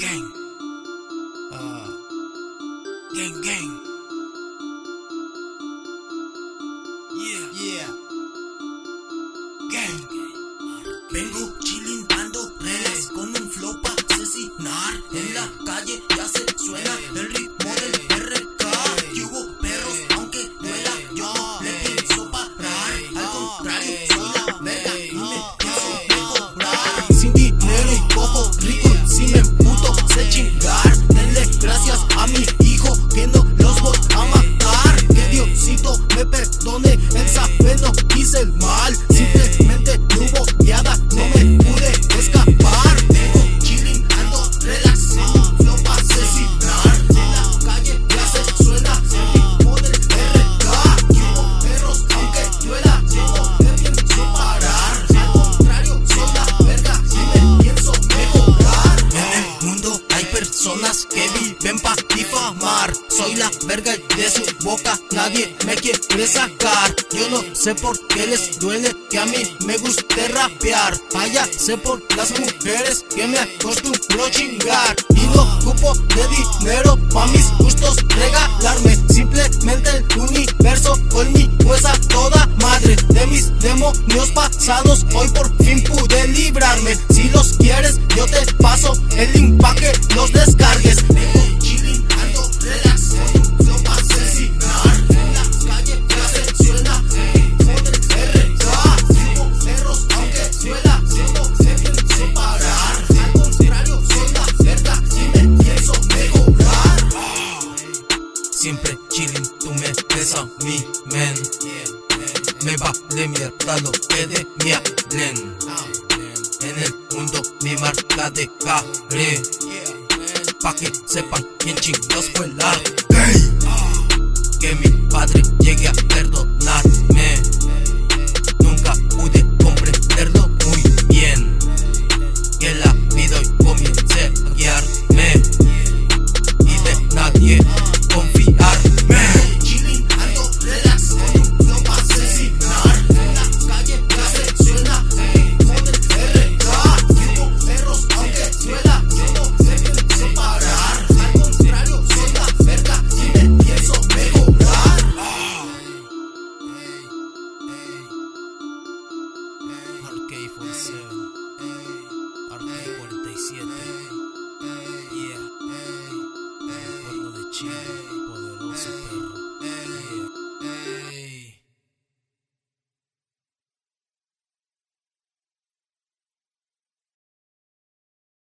gang. Uh, gang, gang. Yeah. Yeah. verga de su boca nadie me quiere sacar. Yo no sé por qué les duele que a mí me guste rapear. Vaya, sé por las mujeres que me acostumbro chingar. Y no ocupo de dinero pa' mis gustos regalarme. Simplemente el universo conmigo es a toda madre de mis demonios pasados. Hoy por fin de mi hermano que de mi hablen. En el mundo mi marca de cable. Pa' que sepan quién chingados fue la. Que mi padre llegue a perdonar.